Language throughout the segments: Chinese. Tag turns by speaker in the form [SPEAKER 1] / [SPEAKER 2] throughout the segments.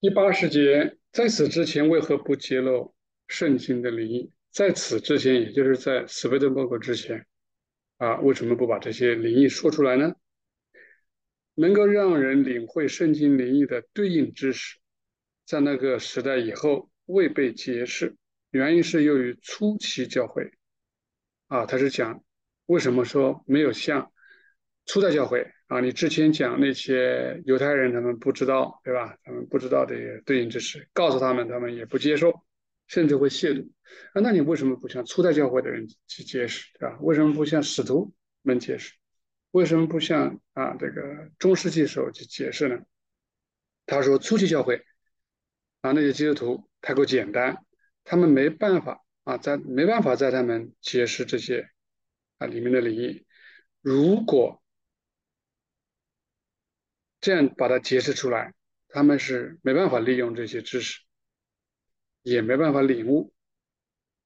[SPEAKER 1] 第八十节，在此之前为何不揭露圣经的灵异？在此之前，也就是在死贝德伯格之前，啊，为什么不把这些灵异说出来呢？能够让人领会圣经灵异的对应知识，在那个时代以后未被揭示，原因是由于初期教会，啊，他是讲为什么说没有像初代教会。啊，你之前讲那些犹太人，他们不知道，对吧？他们不知道这些对应知识，告诉他们，他们也不接受，甚至会亵渎。啊，那你为什么不向初代教会的人去解释，对吧？为什么不向使徒们解释？为什么不向啊这个中世纪时候去解释呢？他说，初期教会啊那些基督徒太过简单，他们没办法啊在没办法在他们解释这些啊里面的灵异。如果这样把它解释出来，他们是没办法利用这些知识，也没办法领悟。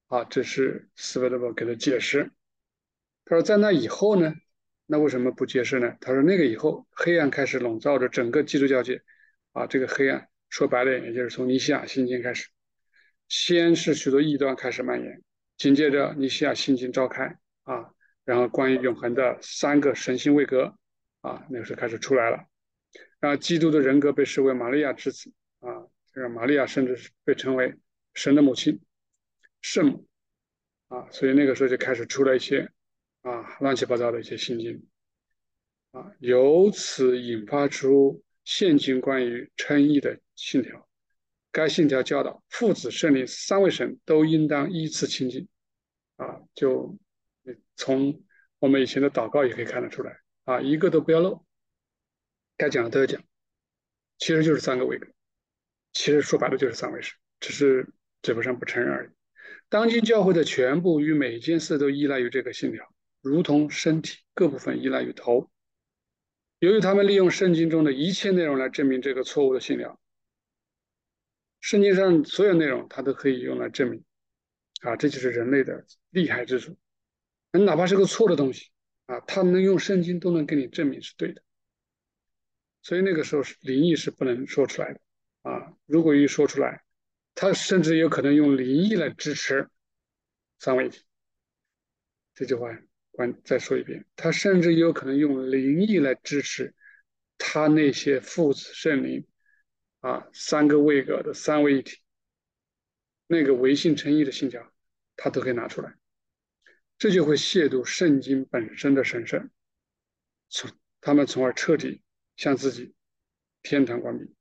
[SPEAKER 1] 啊，这是斯维德伯给的解释。他说，在那以后呢？那为什么不解释呢？他说，那个以后，黑暗开始笼罩着整个基督教界。啊，这个黑暗说白了，也就是从尼西亚信经开始，先是许多异端开始蔓延，紧接着尼西亚信经召开，啊，然后关于永恒的三个神性位格，啊，那个时候开始出来了。啊，基督的人格被视为玛利亚之子啊，这个玛利亚甚至是被称为神的母亲、圣母啊，所以那个时候就开始出了一些啊乱七八糟的一些信经啊，由此引发出现今关于称义的信条。该信条教导父子圣灵三位神都应当依次亲近啊，就从我们以前的祷告也可以看得出来啊，一个都不要漏。该讲的都要讲，其实就是三个位格，其实说白了就是三位神，只是嘴巴上不承认而已。当今教会的全部与每件事都依赖于这个信条，如同身体各部分依赖于头。由于他们利用圣经中的一切内容来证明这个错误的信条，圣经上所有内容它都可以用来证明，啊，这就是人类的厉害之处。哪怕是个错的东西，啊，他们用圣经都能给你证明是对的。所以那个时候是灵异是不能说出来的啊！如果一说出来，他甚至有可能用灵异来支持三位一体。这句话关再说一遍，他甚至有可能用灵异来支持他那些父子圣灵啊三个位格的三位一体，那个唯信称义的信条，他都可以拿出来，这就会亵渎圣经本身的神圣，从他们从而彻底。向自己天堂关闭，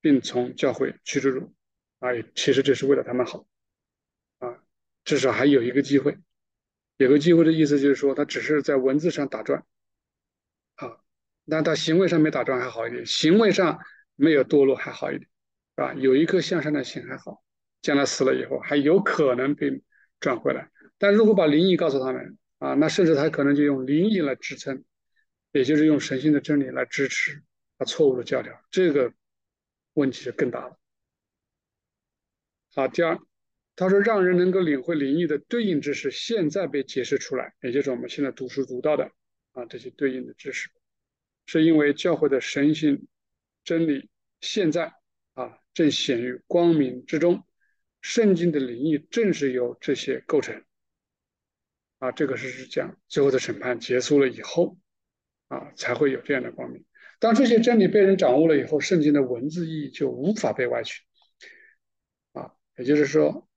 [SPEAKER 1] 并从教会驱逐出，啊，其实这是为了他们好，啊，至少还有一个机会，有个机会的意思就是说，他只是在文字上打转，啊，那他行为上没打转还好一点，行为上没有堕落还好一点，啊，有一颗向上的心还好，将来死了以后还有可能被转回来，但如果把灵异告诉他们，啊，那甚至他可能就用灵异来支撑。也就是用神性的真理来支持他错误的教条，这个问题就更大了。好，第二，他说让人能够领会灵异的对应知识，现在被解释出来，也就是我们现在读书读到的啊这些对应的知识，是因为教会的神性真理现在啊正显于光明之中，圣经的灵异正是由这些构成。啊，这个是讲最后的审判结束了以后。啊，才会有这样的光明。当这些真理被人掌握了以后，圣经的文字意义就无法被歪曲。啊，也就是说，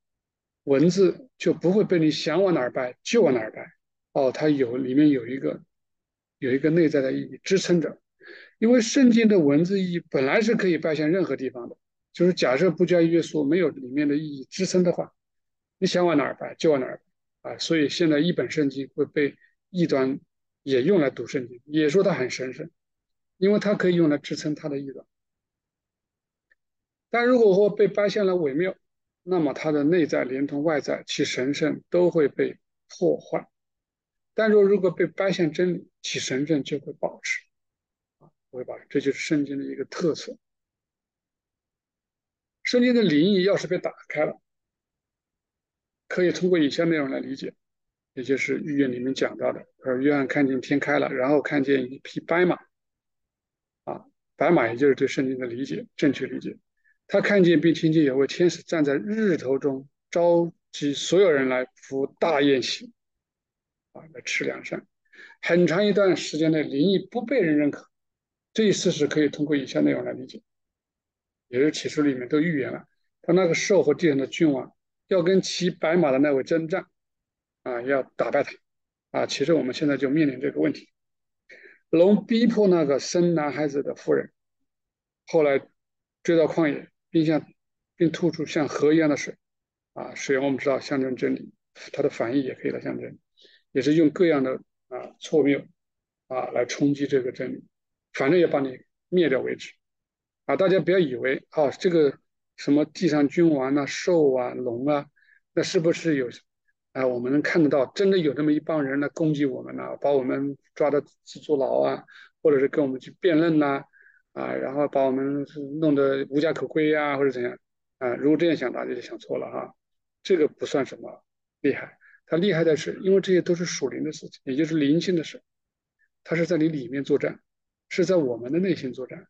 [SPEAKER 1] 文字就不会被你想往哪儿掰就往哪儿掰。哦，它有里面有一个有一个内在的意义支撑着。因为圣经的文字意义本来是可以掰向任何地方的，就是假设不加约束，没有里面的意义支撑的话，你想往哪儿掰就往哪儿。啊，所以现在一本圣经会被异端。也用来读圣经，也说它很神圣，因为它可以用来支撑它的意思。但如果说被发现了伪谬，那么它的内在连同外在其神圣都会被破坏。但若如果被发现真理，其神圣就会保持。啊，会保持，这就是圣经的一个特色。圣经的灵异要是被打开了，可以通过以下内容来理解。也就是预言里面讲到的，而约翰看见天开了，然后看见一匹白马，啊，白马也就是对圣经的理解，正确理解。他看见并听见有位天使站在日头中，召集所有人来服大宴席，啊，来吃良善。很长一段时间内，灵异不被人认可。这一事实可以通过以下内容来理解，也是启示里面都预言了，他那个兽和地上的君王要跟骑白马的那位征战，啊，要打败他，啊，其实我们现在就面临这个问题。龙逼迫那个生男孩子的妇人，后来追到旷野。并像，并吐出像河一样的水，啊，水我们知道象征真理，它的反义也可以来象征，也是用各样的啊错谬啊来冲击这个真理，反正也把你灭掉为止，啊，大家不要以为啊这个什么地上君王啊、兽啊、龙啊，那是不是有啊？我们能看得到，真的有这么一帮人来攻击我们呢，把我们抓到去坐牢啊，或者是跟我们去辩论呐？啊，然后把我们弄得无家可归呀，或者怎样啊？如果这样想，大家就想错了哈。这个不算什么厉害，他厉害的是，因为这些都是属灵的事情，也就是灵性的事，他是在你里面作战，是在我们的内心作战。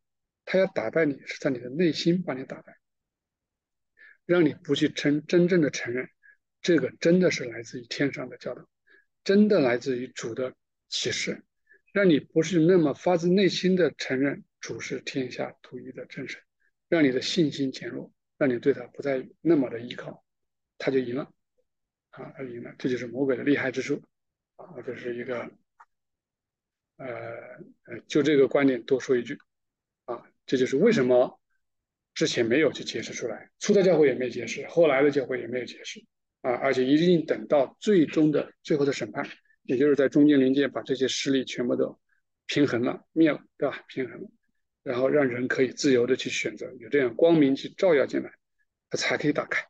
[SPEAKER 1] 他要打败你，是在你的内心把你打败，让你不去承真正的承认，这个真的是来自于天上的教导，真的来自于主的启示，让你不是那么发自内心的承认。主是天下独一的真神，让你的信心减弱，让你对他不再那么的依靠，他就赢了，啊，他赢了，这就是魔鬼的厉害之处，啊，这是一个，呃，就这个观点多说一句，啊，这就是为什么之前没有去解释出来，初代教会也没解释，后来的教会也没有解释，啊，而且一定等到最终的最后的审判，也就是在中间临界把这些势力全部都平衡了、灭了，对吧？平衡了。然后让人可以自由的去选择，有这样光明去照耀进来，它才可以打开。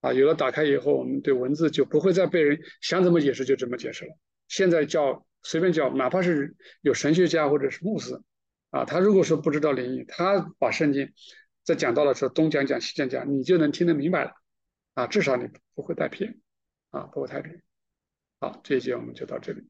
[SPEAKER 1] 啊，有了打开以后，我们对文字就不会再被人想怎么解释就怎么解释了。现在叫随便叫，哪怕是有神学家或者是牧师，啊，他如果说不知道灵异，他把圣经在讲到的时候东讲讲西讲讲，你就能听得明白了。啊，至少你不会带偏，啊，不会太偏。好，这一节我们就到这里。